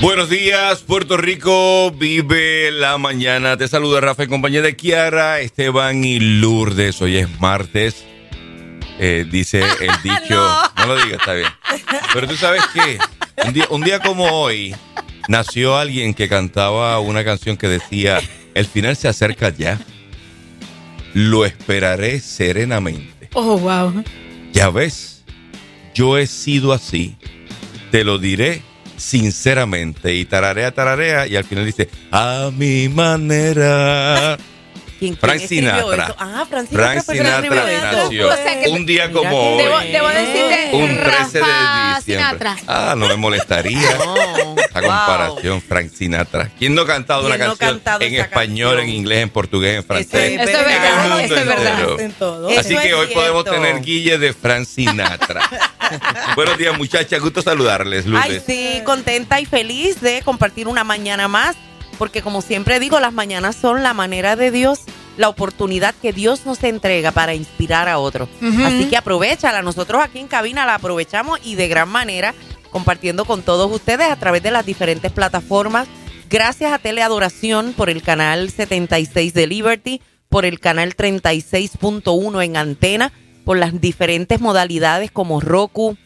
Buenos días, Puerto Rico. Vive la mañana. Te saluda Rafa en compañía de Kiara, Esteban y Lourdes. Hoy es martes. Eh, dice el dicho. no. lo digas, está bien. Pero tú sabes que un día, un día como hoy nació alguien que cantaba una canción que decía: El final se acerca ya. Lo esperaré serenamente. Oh, wow. Ya ves, yo he sido así. Te lo diré sinceramente. Y tararea, tararea. Y al final dice, a mi manera. ¿Quién, Frank quién Sinatra. eso? Ah, Frank Sinatra. Sinatra nació O sea un día como que- hoy. Debo, debo decirte, Un 13 de diciembre. Sinatra. Ah, no me molestaría No, la comparación, Frank Sinatra. ¿Quién no ha cantado una ¿Quién no ha canción cantado en español, canción? en inglés, en portugués, en francés? Eso es verdad, mundo eso es verdad. Así que hoy podemos tener guille de Frank Sinatra. Buenos días, muchachas. Gusto saludarles, Lourdes. Ay, sí, contenta y feliz de compartir una mañana más, porque como siempre digo, las mañanas son la manera de Dios, la oportunidad que Dios nos entrega para inspirar a otros. Así que aprovechala. Nosotros aquí en cabina la aprovechamos y de gran manera compartiendo con todos ustedes a través de las diferentes plataformas. Gracias a Teleadoración por el canal 76 de Liberty, por el canal 36.1 en antena, por las diferentes modalidades como Roku,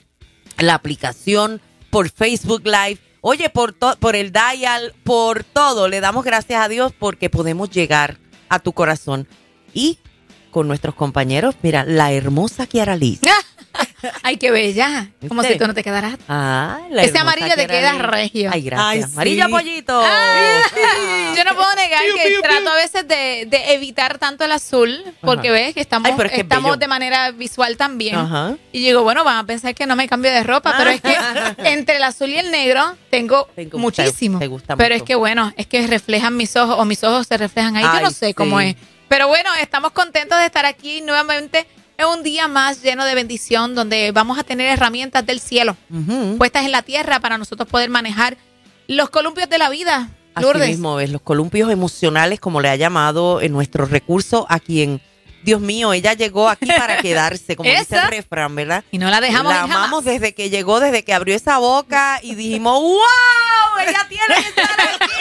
la aplicación, por Facebook Live. Oye, por, por el dial, por todo. Le damos gracias a Dios porque podemos llegar a tu corazón. Y con nuestros compañeros, mira, la hermosa Kiara Liz. Ay, qué bella. Como si tú no te quedaras. Ah, la Ese amarillo te queda regio. Ay, gracias. Ay, sí. Amarillo pollito. Yo no puedo negar que trato a veces de, de evitar tanto el azul, porque Ajá. ves que estamos, Ay, pero es que es estamos bello. de manera visual también. Ajá. Y digo, bueno, van a pensar que no me cambio de ropa, pero es que entre el azul y el negro tengo Tengo- muchísimo. te- te gusta pero mucho. es que bueno, es que reflejan mis ojos o mis ojos se reflejan ahí. Yo Ay, no sé cómo es. Pero bueno, estamos contentos de estar aquí nuevamente en un día más lleno de bendición donde vamos a tener herramientas del cielo puestas en la tierra para nosotros poder manejar los columpios de la vida. Así Lourdes. mismo es, los columpios emocionales, como le ha llamado en nuestro recurso, a quien, Dios mío, ella llegó aquí para quedarse, como dice el refrán, ¿verdad? Y no la dejamos la jamás. amamos desde que llegó, desde que abrió esa boca y dijimos, ¡Wow! Ella tiene que estar aquí.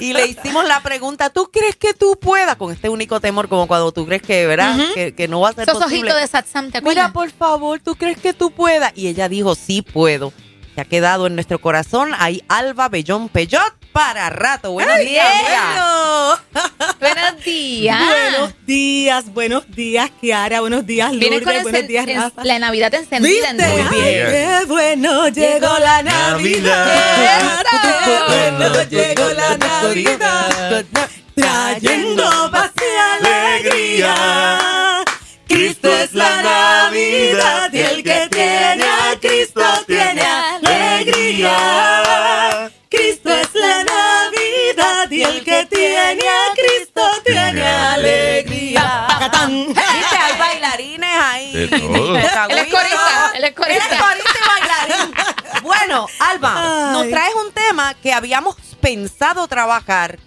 Y le hicimos la pregunta, ¿tú crees que tú puedas? Con este único temor, como cuando tú crees que, ¿verdad? Que, que no va a ser Esos posible. de Satsam, ¿te acuerdas? Mira, por favor, ¿tú crees que tú puedas? Y ella dijo, sí puedo. Se ha quedado en nuestro corazón. Hay Alba Bellón Peyot para rato. Buenos días. Bueno. Buenos días. Buenos días, buenos días, Kiara. Buenos días, Lourdes. con buenos días, en- Rafa. la Navidad encendida ¿Viste? en Muy bien. qué bueno, llegó la Navidad. Qué bueno, llegó la Navidad. Trayendo paz y alegría. Cristo es la Navidad y el que De todo. Él es corista, él es Él es corista. corista y bailarín. Bueno, Alba, Ay. nos traes un tema que habíamos pensado trabajar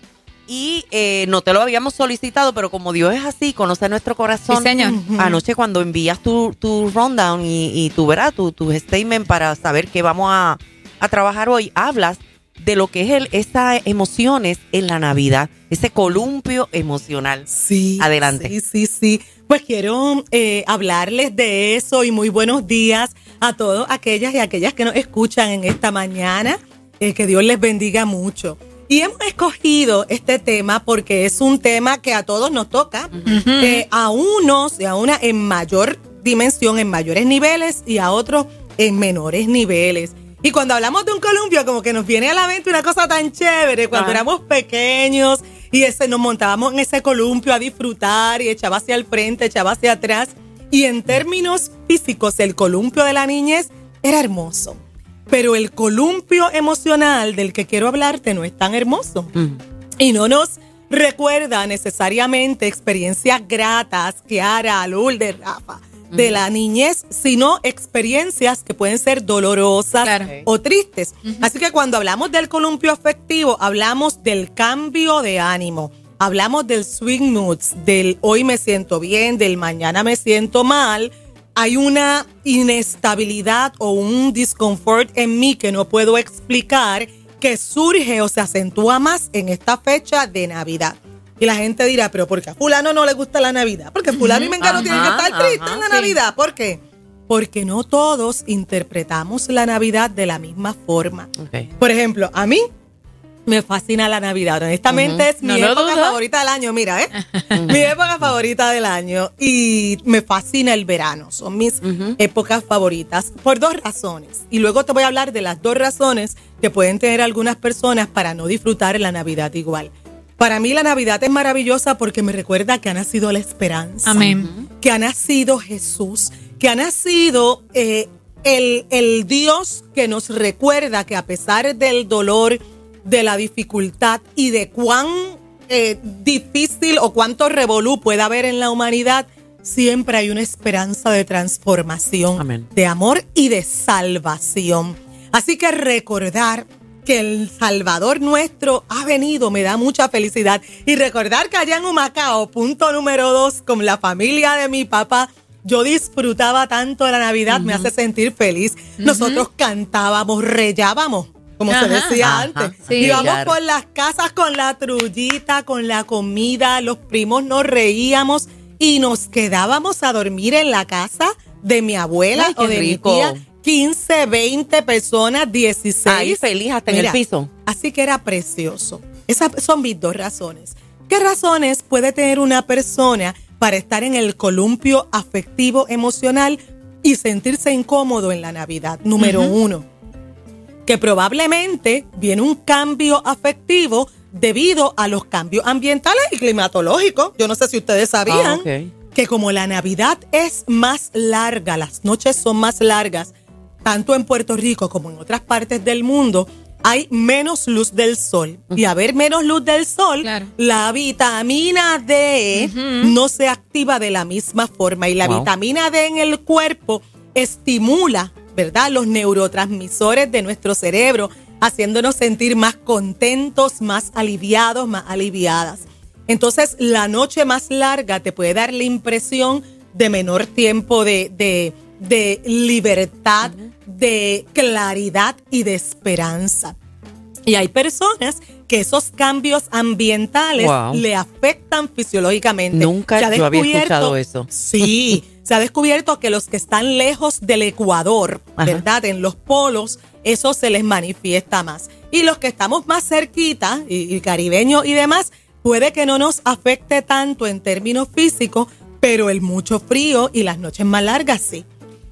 y eh, no te lo habíamos solicitado, pero como Dios es así, conoce nuestro corazón. Sí, señor. Anoche cuando envías tu, tu rundown y, y tu, ¿verdad? Tu, tu statement para saber qué vamos a, a trabajar hoy, hablas de lo que es el, esas emociones en la Navidad, ese columpio emocional. Sí. Adelante. Sí, sí, sí. Pues quiero eh, hablarles de eso y muy buenos días a todos aquellas y aquellas que nos escuchan en esta mañana. Eh, que Dios les bendiga mucho. Y hemos escogido este tema porque es un tema que a todos nos toca, eh, a unos y a una en mayor dimensión, en mayores niveles y a otros en menores niveles. Y cuando hablamos de un columpio, como que nos viene a la mente una cosa tan chévere, cuando Ah. éramos pequeños y ese, nos montábamos en ese columpio a disfrutar y echaba hacia el frente, echaba hacia atrás. Y en términos físicos, el columpio de la niñez era hermoso. Pero el columpio emocional del que quiero hablarte no es tan hermoso Mm. y no nos recuerda necesariamente experiencias gratas, Kiara, Lourdes, Rafa, de la niñez, sino experiencias que pueden ser dolorosas Claro. o tristes. Así que cuando hablamos del columpio afectivo, hablamos del cambio de ánimo. Hablamos del swing moods, del hoy me siento bien, del mañana me siento mal. Hay una inestabilidad o un discomfort en mí que no puedo explicar que surge o se acentúa más en esta fecha de Navidad. Y la gente dirá, pero ¿por qué a fulano no le gusta la Navidad? Porque fulano y mengano tienen que estar tristes en la sí. Navidad. ¿Por qué? Porque no todos interpretamos la Navidad de la misma forma. Ok. Por ejemplo, a mí me fascina la Navidad. Honestamente es mi No época favorita del año, mira, ¿eh? mi época favorita del año. Y me fascina el verano. Son mis épocas favoritas por dos razones. Y luego te voy a hablar de las dos razones que pueden tener algunas personas para no disfrutar la Navidad igual. Para mí la Navidad es maravillosa porque me recuerda que ha nacido la esperanza Amén. que ha nacido Jesús, que ha nacido eh, el, el Dios que nos recuerda que a pesar del dolor, de la dificultad y de cuán eh, difícil o cuánto revolú pueda haber en la humanidad, siempre hay una esperanza de transformación, Amén. de amor y de salvación. Así que recordar que el Salvador nuestro ha venido me da mucha felicidad. Y recordar que allá en Humacao, punto número dos, con la familia de mi papá, yo disfrutaba tanto la Navidad, me hace sentir feliz. Nosotros cantábamos, rellábamos, como se decía Ajá. antes. Sí. Íbamos Claro. por las casas con la trullita, con la comida, los primos nos reíamos y nos quedábamos a dormir en la casa de mi abuela Ay, o de rico. mi tía. 15, 20 personas, 16. Ahí feliz hasta en el piso. Así que era precioso. Esas son mis dos razones. ¿Qué razones puede tener una persona para estar en el columpio afectivo emocional y sentirse incómodo en la Navidad? Número uno, que probablemente viene un cambio afectivo debido a los cambios ambientales y climatológicos. Yo no sé si ustedes sabían Ah, ok. que como la Navidad es más larga, las noches son más largas, tanto en Puerto Rico como en otras partes del mundo, hay menos luz del sol. Y a haber menos luz del sol, Claro. la vitamina D no se activa de la misma forma. Y la Wow. vitamina D en el cuerpo estimula, ¿verdad? Los neurotransmisores de nuestro cerebro, haciéndonos sentir más contentos, más aliviados, más aliviadas. Entonces, la noche más larga te puede dar la impresión de menor tiempo de, de- de libertad, de claridad y de esperanza. Y hay personas que esos cambios ambientales Wow. le afectan fisiológicamente. Nunca yo había escuchado eso. Sí, se ha descubierto que los que están lejos del Ecuador, Ajá. ¿verdad? En los polos, eso se les manifiesta más. Y los que estamos más cerquita, y, y caribeños y demás, puede que no nos afecte tanto en términos físicos, pero el mucho frío y las noches más largas sí.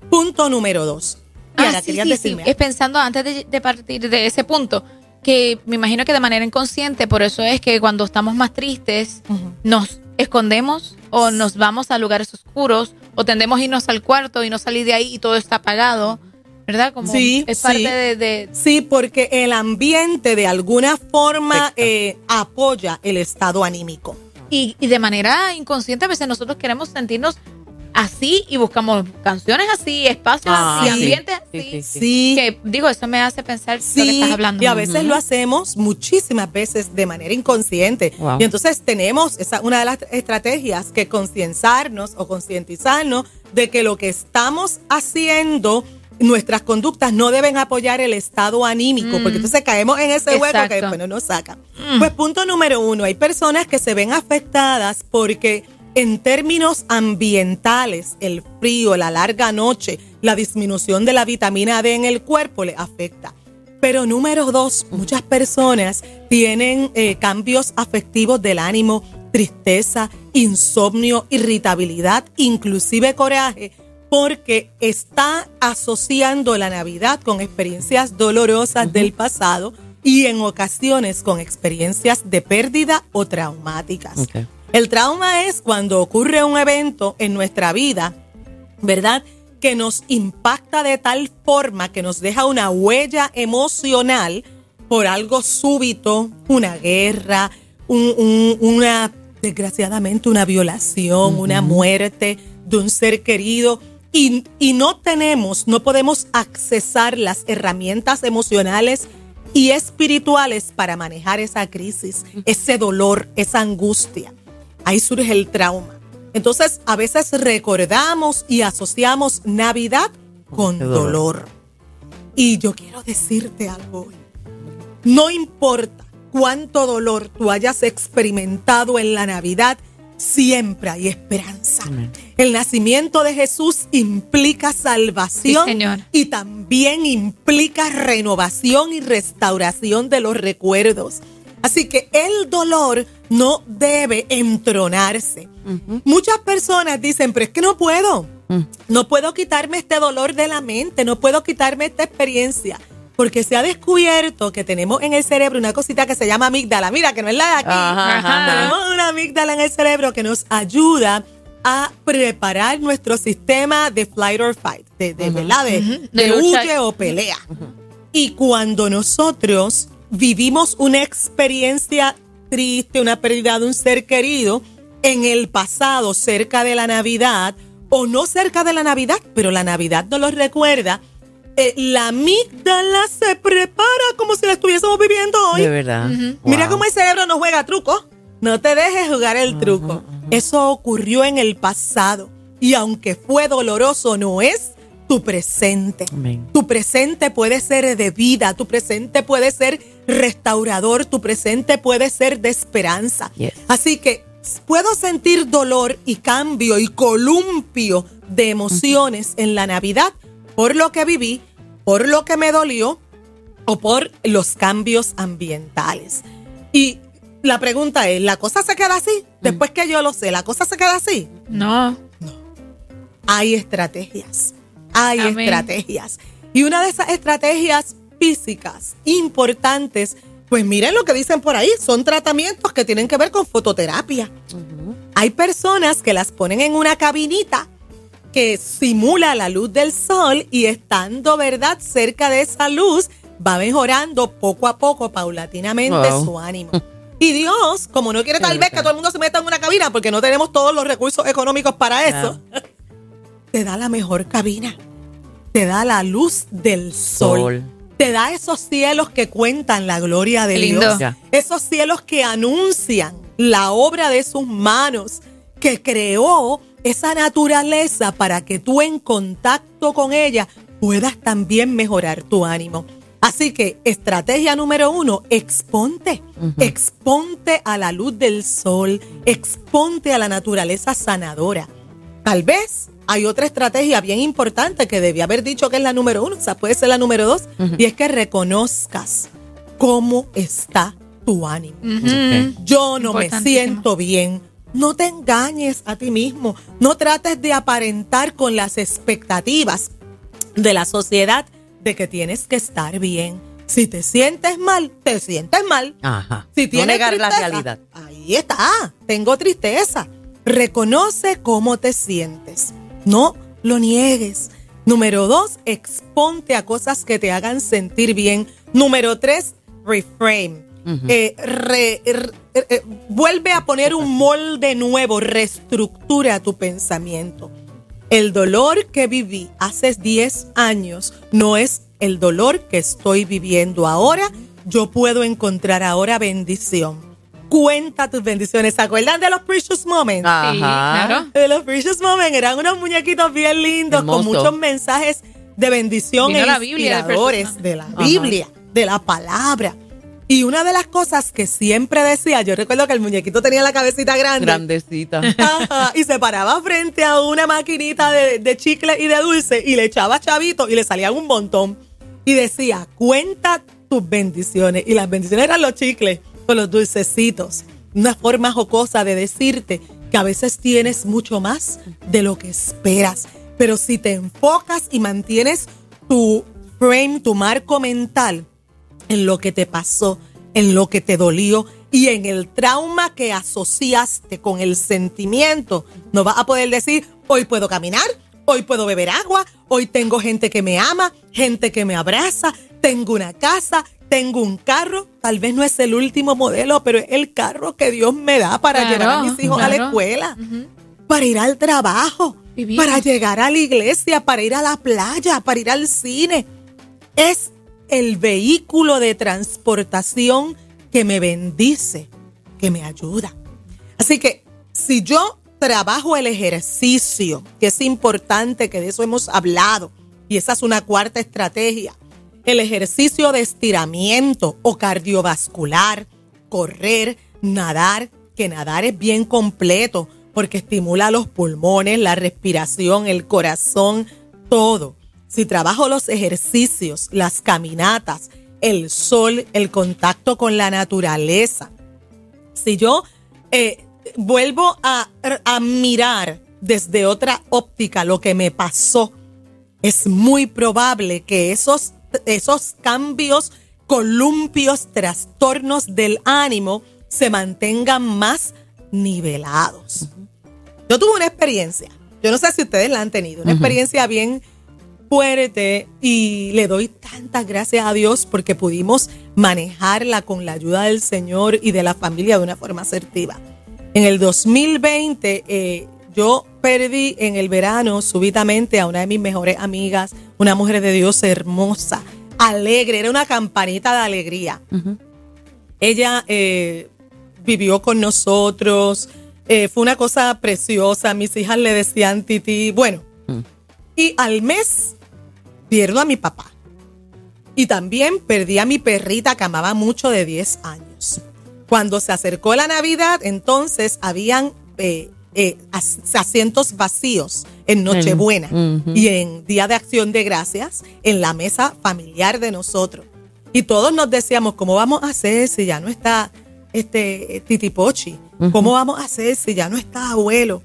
Punto número dos. Y Ah, ahora sí, querías sí, sí. decirme Es pensando antes de, de partir de ese punto, que me imagino que de manera inconsciente, por eso es que cuando estamos más tristes, nos escondemos o nos vamos a lugares oscuros o tendemos a irnos al cuarto y no salir de ahí y todo está apagado, ¿verdad? Como Sí, es parte sí. de, de- Sí, porque el ambiente de alguna forma eh, apoya el estado anímico. y, y de manera inconsciente a veces nosotros queremos sentirnos así y buscamos canciones así, espacios Ah, así, sí. ambientes Sí, así. sí, sí. Sí, Que digo, eso me hace pensar lo que estás hablando. y a veces lo hacemos muchísimas veces de manera inconsciente. Wow. Y entonces tenemos esa una de las estrategias que concienzarnos o concientizarnos de que lo que estamos haciendo nuestras conductas no deben apoyar el estado anímico, porque entonces caemos en ese hueco que después no nos saca. Pues punto número uno, hay personas que se ven afectadas porque en términos ambientales, el frío, la larga noche, la disminución de la vitamina D en el cuerpo le afecta. Pero número dos, muchas personas tienen eh, cambios afectivos del ánimo, tristeza, insomnio, irritabilidad, inclusive coraje, porque está asociando la Navidad con experiencias dolorosas del pasado y en ocasiones con experiencias de pérdida o traumáticas. El trauma es cuando ocurre un evento en nuestra vida, ¿verdad? Que nos impacta de tal forma que nos deja una huella emocional por algo súbito, una guerra, un- un- una, desgraciadamente, una violación, una muerte de un ser querido. Y, y no tenemos, no podemos accesar las herramientas emocionales y espirituales para manejar esa crisis, ese dolor, esa angustia. Ahí surge el trauma. Entonces, a veces recordamos y asociamos Navidad con dolor. dolor. Y yo quiero decirte algo hoy. No importa cuánto dolor tú hayas experimentado en la Navidad, siempre hay esperanza. El nacimiento de Jesús implica salvación Sí, Señor. y también implica renovación y restauración de los recuerdos. Así que el dolor no debe entronarse. Muchas personas dicen, pero es que no puedo. No puedo quitarme este dolor de la mente, no puedo quitarme esta experiencia. Porque se ha descubierto que tenemos en el cerebro una cosita que se llama amígdala. Mira, que no es la de aquí. Ajá, ajá. Tenemos una amígdala en el cerebro que nos ayuda a preparar nuestro sistema de flight or fight, de, de, ¿verdad? de, de huye o pelea. Y cuando nosotros vivimos una experiencia triste, una pérdida de un ser querido, en el pasado, cerca de la Navidad, o no cerca de la Navidad, pero la Navidad no lo recuerda, eh, la amígdala se prepara como si la estuviésemos viviendo hoy. De verdad. Mira Wow. cómo el cerebro no juega truco. No te dejes jugar el truco. Eso ocurrió en el pasado. Y aunque fue doloroso, no es tu presente. Amén. Tu presente puede ser de vida, tu presente puede ser restaurador, tu presente puede ser de esperanza. Yes. Así que puedo sentir dolor y cambio y columpio de emociones en la Navidad por lo que viví, por lo que me dolió o por los cambios ambientales. Y la pregunta es, ¿la cosa se queda así? Después que yo lo sé, ¿la cosa se queda así? No. hay estrategias. Hay Amén. estrategias. Y una de esas estrategias físicas importantes, pues miren lo que dicen por ahí, son tratamientos que tienen que ver con fototerapia. Hay personas que las ponen en una cabinita que simula la luz del sol y estando, ¿verdad?, cerca de esa luz, va mejorando poco a poco, paulatinamente, Wow. su ánimo. Y Dios, como no quiere tal vez que todo el mundo se meta en una cabina, porque no tenemos todos los recursos económicos para eso, te da la mejor cabina. Te da la luz del sol. Sol. Te da esos cielos que cuentan la gloria de lindo. Dios. Esos cielos que anuncian la obra de sus manos, que creó esa naturaleza para que tú en contacto con ella puedas también mejorar tu ánimo. Así que estrategia número uno, exponte, exponte a la luz del sol, exponte a la naturaleza sanadora. Tal vez hay otra estrategia bien importante que debía haber dicho que es la número uno, o sea, puede ser la número dos, y es que reconozcas cómo está tu ánimo. Yo no me siento bien. No te engañes a ti mismo. No trates de aparentar con las expectativas de la sociedad de que tienes que estar bien. Si te sientes mal, te sientes mal. Ajá. Si no tienes negar la realidad. Ahí está. Tengo tristeza. Reconoce cómo te sientes. No lo niegues. Número dos, exponte a cosas que te hagan sentir bien. Número tres, reframe. Eh, re- re- eh, vuelve a poner un molde nuevo, reestructura tu pensamiento. El dolor que viví hace 10 años no es el dolor que estoy viviendo ahora. Yo puedo encontrar ahora bendición. Cuenta tus bendiciones. ¿Se acuerdan de los Precious Moments? Ajá. Sí, claro. De los Precious Moments eran unos muñequitos bien lindos con muchos mensajes de bendición Vino e la Biblia de inspiradores Precious de la Ajá. Biblia, de la palabra. Y una de las cosas que siempre decía, yo recuerdo que el muñequito tenía la cabecita grande. Grandecita. Ajá, y se paraba frente a una maquinita de, de chicle y de dulce y le echaba chavito y le salían un montón. Y decía, cuenta tus bendiciones. Y las bendiciones eran los chicles con los dulcecitos. Una forma jocosa de decirte que a veces tienes mucho más de lo que esperas. Pero si te enfocas y mantienes tu frame, tu marco mental en lo que te pasó, en lo que te dolió y en el trauma que asociaste con el sentimiento, no vas a poder decir, hoy puedo caminar, hoy puedo beber agua, hoy tengo gente que me ama, gente que me abraza, tengo una casa, tengo un carro, tal vez no es el último modelo, pero es el carro que Dios me da para Claro, llevar a mis hijos a la escuela, para ir al trabajo, Vivir. para llegar a la iglesia, para ir a la playa, para ir al cine. Es el vehículo de transportación que me bendice, que me ayuda. Así que si yo trabajo el ejercicio, que es importante, que de eso hemos hablado, y esa es una cuarta estrategia, el ejercicio de estiramiento o cardiovascular, correr, nadar, que nadar es bien completo porque estimula los pulmones, la respiración, el corazón, todo. Si trabajo los ejercicios, las caminatas, el sol, el contacto con la naturaleza, si yo eh, vuelvo a, a mirar desde otra óptica lo que me pasó, es muy probable que esos, esos cambios, columpios, trastornos del ánimo se mantengan más nivelados. Yo tuve una experiencia, yo no sé si ustedes la han tenido, una experiencia bien fuerte y le doy tantas gracias a Dios porque pudimos manejarla con la ayuda del Señor y de la familia de una forma asertiva. En el 2020 eh, yo perdí en el verano súbitamente a una de mis mejores amigas, una mujer de Dios hermosa, alegre, era una campanita de alegría. Ella eh, vivió con nosotros, eh, fue una cosa preciosa, mis hijas le decían Titi, bueno, y al mes pierdo a mi papá. Y también perdí a mi perrita que amaba mucho de 10 años. Cuando se acercó la Navidad, entonces habían eh, eh, asientos vacíos en Nochebuena y en Día de Acción de Gracias en la mesa familiar de nosotros. Y todos nos decíamos, ¿cómo vamos a hacer si ya no está este Titipochi? ¿Cómo vamos a hacer si ya no está abuelo?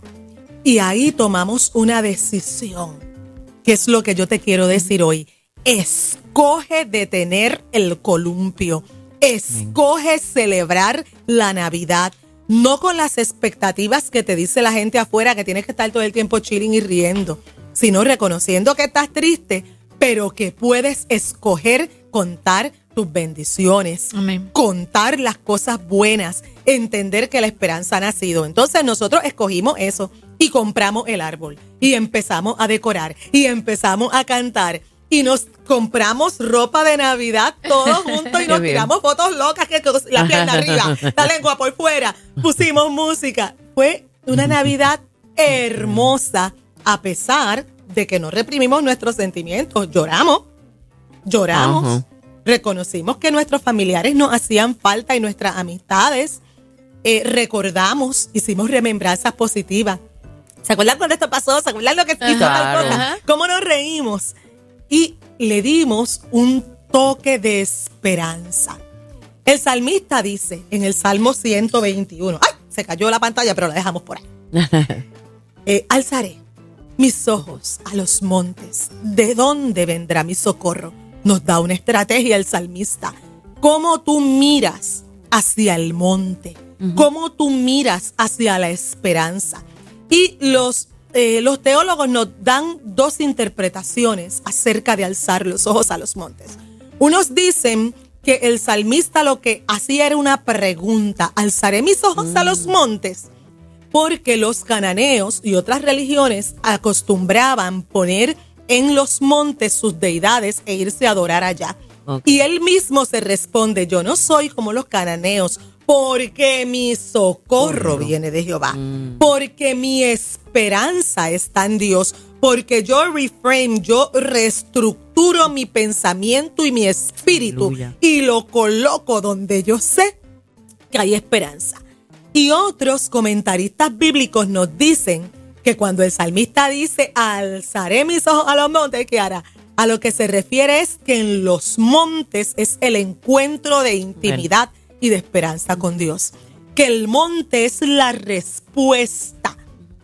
Y ahí tomamos una decisión, que es lo que yo te quiero decir hoy. Escoge detener el columpio. Escoge celebrar la Navidad. No con las expectativas que te dice la gente afuera que tienes que estar todo el tiempo chilling y riendo, sino reconociendo que estás triste, pero que puedes escoger contar tus bendiciones, Amén. contar las cosas buenas, entender que la esperanza ha nacido. Entonces nosotros escogimos eso y compramos el árbol y empezamos a decorar y empezamos a cantar y nos compramos ropa de Navidad todos juntos y nos tiramos fotos locas que la pierna arriba, la lengua por fuera, pusimos música. Fue una Navidad hermosa a pesar de que no reprimimos nuestros sentimientos, lloramos, lloramos, Ajá. reconocimos que nuestros familiares nos hacían falta y nuestras amistades, eh, recordamos, hicimos remembranzas positivas. ¿Se acuerdan cuando esto pasó? ¿Se acuerdan lo que hizo tal cosa? ¿Cómo nos reímos? Y le dimos un toque de esperanza. El salmista dice en el Salmo 121, ¡ay! Se cayó la pantalla, pero la dejamos por ahí. Eh, alzaré mis ojos a los montes. ¿De dónde vendrá mi socorro? Nos da una estrategia el salmista. ¿Cómo tú miras hacia el monte? ¿Cómo tú miras hacia la esperanza? Y los, eh, los teólogos nos dan dos interpretaciones acerca de alzar los ojos a los montes. Unos dicen que el salmista lo que hacía era una pregunta. ¿Alzaré mis ojos a los montes? porque los cananeos y otras religiones acostumbraban poner en los montes sus deidades e irse a adorar allá. Y él mismo se responde, yo no soy como los cananeos, porque mi socorro viene de Jehová, porque mi esperanza está en Dios, porque yo reframe, yo reestructuro mi pensamiento y mi espíritu Aleluya. y lo coloco donde yo sé que hay esperanza. Y otros comentaristas bíblicos nos dicen que cuando el salmista dice, alzaré mis ojos a los montes, que hará? A lo que se refiere es que en los montes es el encuentro de intimidad y de esperanza con Dios. Que el monte es la respuesta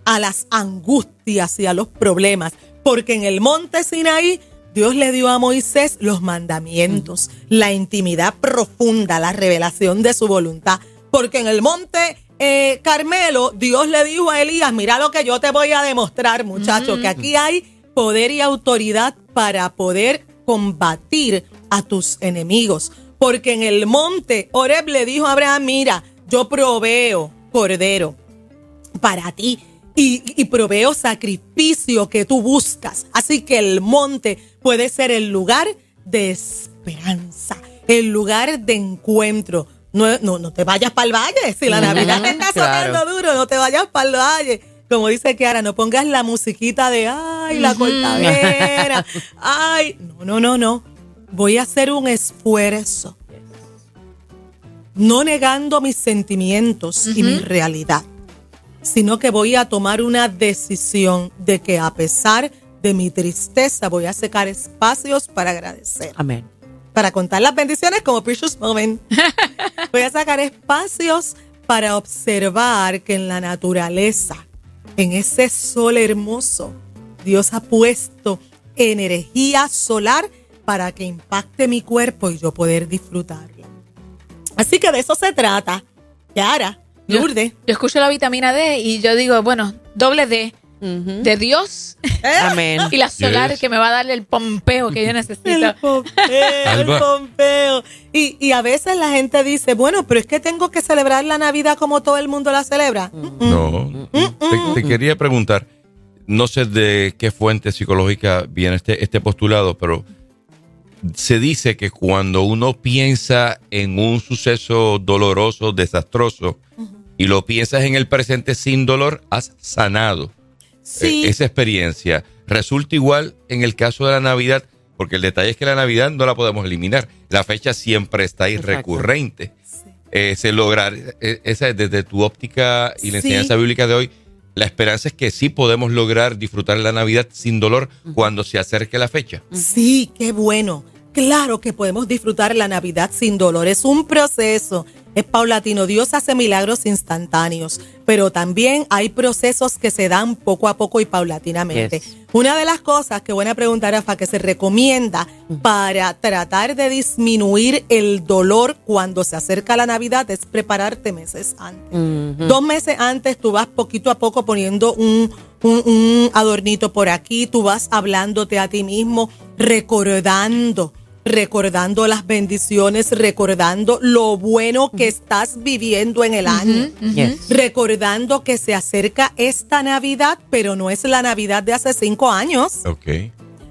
a las angustias y a los problemas. Porque en el monte Sinaí Dios le dio a Moisés los mandamientos, la intimidad profunda, la revelación de su voluntad. Porque en el monte eh, Carmelo, Dios le dijo a Elías, mira lo que yo te voy a demostrar, muchacho, que aquí hay poder y autoridad para poder combatir a tus enemigos. Porque en el monte, Oreb le dijo a Abraham, mira, yo proveo cordero para ti y, y proveo sacrificio que tú buscas. Así que el monte puede ser el lugar de esperanza, el lugar de encuentro. No, no, no te vayas para el valle. Si la Navidad te está Claro. sacando duro, no te vayas para el valle. Como dice Kiara, no pongas la musiquita de ay, la cortadera. Ay, no, no, no, no. voy a hacer un esfuerzo, no negando mis sentimientos y mi realidad, sino que voy a tomar una decisión de que a pesar de mi tristeza voy a sacar espacios para agradecer. Amén. Para contar las bendiciones como Precious Moment. voy a sacar espacios para observar que en la naturaleza, en ese sol hermoso, Dios ha puesto energía solar para que impacte mi cuerpo y yo poder disfrutarla. Así que de eso se trata. Yara, Lourdes. Yo escucho la vitamina D y yo digo, bueno, doble D de Dios Amén. y la solar Yes. que me va a dar el pompeo que yo necesito. El pompeo, el pompeo. Y, y a veces la gente dice, bueno, pero es que tengo que celebrar la Navidad como todo el mundo la celebra. Mm, No. Te, te quería preguntar, no sé de qué fuente psicológica viene este, este postulado, pero se dice que cuando uno piensa en un suceso doloroso, desastroso, y lo piensas en el presente sin dolor, has sanado Sí, eh, esa experiencia. Resulta igual en el caso de la Navidad, porque el detalle es que la Navidad no la podemos eliminar. La fecha siempre está ahí Exacto. recurrente. Eh, se lograr, eh, esa desde tu óptica y la Sí. enseñanza bíblica de hoy, la esperanza es que sí podemos lograr disfrutar la Navidad sin dolor cuando se acerque la fecha. Sí, qué bueno. Claro que podemos disfrutar la Navidad sin dolor. Es un proceso. Es paulatino. Dios hace milagros instantáneos, pero también hay procesos que se dan poco a poco y paulatinamente. Yes. Una de las cosas, que buena pregunta, Rafa, que se recomienda para tratar de disminuir el dolor cuando se acerca la Navidad es prepararte meses antes. Dos meses antes tú vas poquito a poco poniendo un, un- un adornito por aquí, tú vas hablándote a ti mismo, recordando, recordando las bendiciones, recordando lo bueno que estás viviendo en el año. Yes. Recordando que se acerca esta Navidad, pero no es la Navidad de hace cinco años. Ok.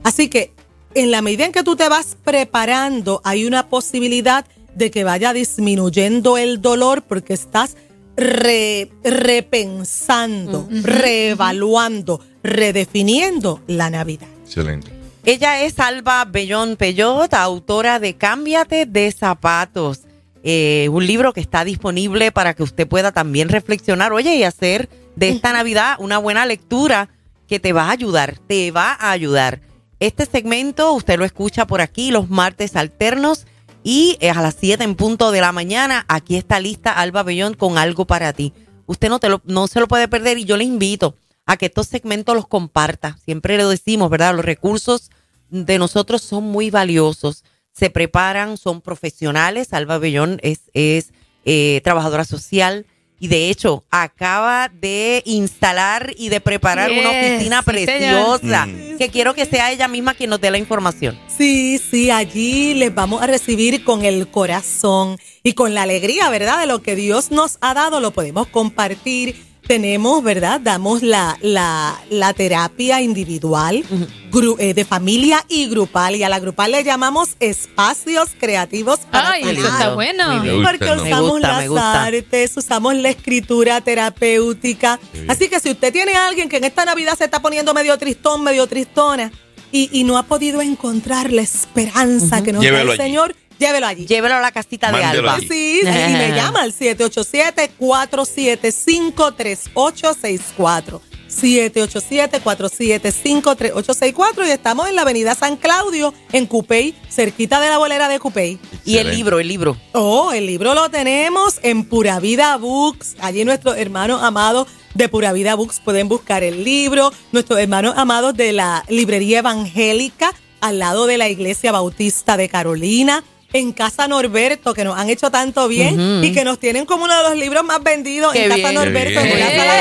Así que en la medida en que tú te vas preparando, hay una posibilidad de que vaya disminuyendo el dolor porque estás re- repensando, reevaluando, redefiniendo la Navidad. Excelente. Ella es Alba Bellón Peyot, autora de Cámbiate de Zapatos, eh, un libro que está disponible para que usted pueda también reflexionar, oye, y hacer de esta Navidad una buena lectura que te va a ayudar, te va a ayudar. Este segmento usted lo escucha por aquí los martes alternos y eh, a las 7 en punto de la mañana. Aquí está lista Alba Bellón con algo para ti. Usted no, te lo, no se lo puede perder y yo le invito a que estos segmentos los comparta. Siempre lo decimos, ¿verdad? Los recursos de nosotros son muy valiosos. Se preparan, son profesionales. Alba Bellón es, es eh, trabajadora social y de hecho acaba de instalar y de preparar una oficina sí, preciosa Mm. que quiero que sea ella misma quien nos dé la información. Sí, sí, allí les vamos a recibir con el corazón y con la alegría, ¿verdad? De lo que Dios nos ha dado, lo podemos compartir. Tenemos, ¿verdad? Damos la, la, la terapia individual, gru- eh, de familia y grupal. Y a la grupal le llamamos espacios creativos para Ay, eso sanar. está bueno. Me gusta Porque usamos Me gusta, las gusta. artes, usamos la escritura terapéutica. Sí. Así que si usted tiene a alguien que en esta Navidad se está poniendo medio tristón, medio tristona, y, y no ha podido encontrar la esperanza que nos Llévelo da el allí. Señor, llévelo allí. Llévelo a la casita de Mándelo Alba. allí. Sí, sí, y me llama al 787-475-3864. 787-475-3864 y estamos en la avenida San Claudio, en Cupey, cerquita de la bolera de Cupey. Y el libro, el libro. Oh, el libro lo tenemos en Pura Vida Books. Allí nuestros hermanos amados de Pura Vida Books pueden buscar el libro. Nuestros hermanos amados de la librería evangélica al lado de la iglesia bautista de Carolina. En Casa Norberto, que nos han hecho tanto bien y que nos tienen como uno de los libros más vendidos Qué en Casa bien. Norberto, en. Plaza Las.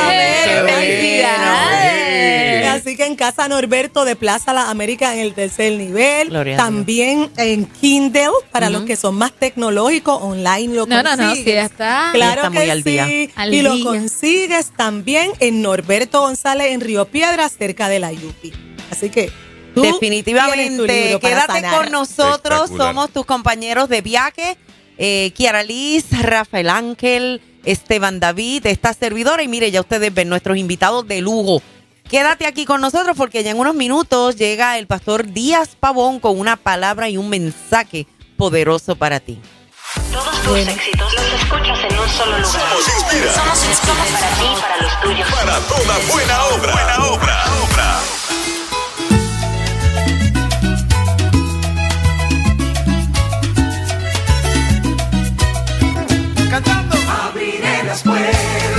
Américas. Así que en Casa Norberto de Plaza Las Américas en el tercer nivel. Gloria También en Kindle, para los que son más tecnológicos, online lo No, no, no, consigues. sí, ya está. Claro Está muy que al día. sí. Al y lo consigues también en Norberto González en Río Piedras, cerca de la Yupi. Así que tú tienes tu Definitivamente, quédate con nosotros. Somos tus compañeros de viaje. Eh, Kiara Liz, Rafael Ángel, Esteban David, esta servidora. Y mire, ya ustedes ven nuestros invitados de lujo. Quédate aquí con nosotros porque ya en unos minutos llega el pastor Díaz Pavón con una palabra y un mensaje poderoso para ti. Todos tus éxitos los escuchas en un solo lugar. Somos Inspira. Somos Inspira para ti y para los tuyos. Para toda buena obra. Buena obra. obra. después.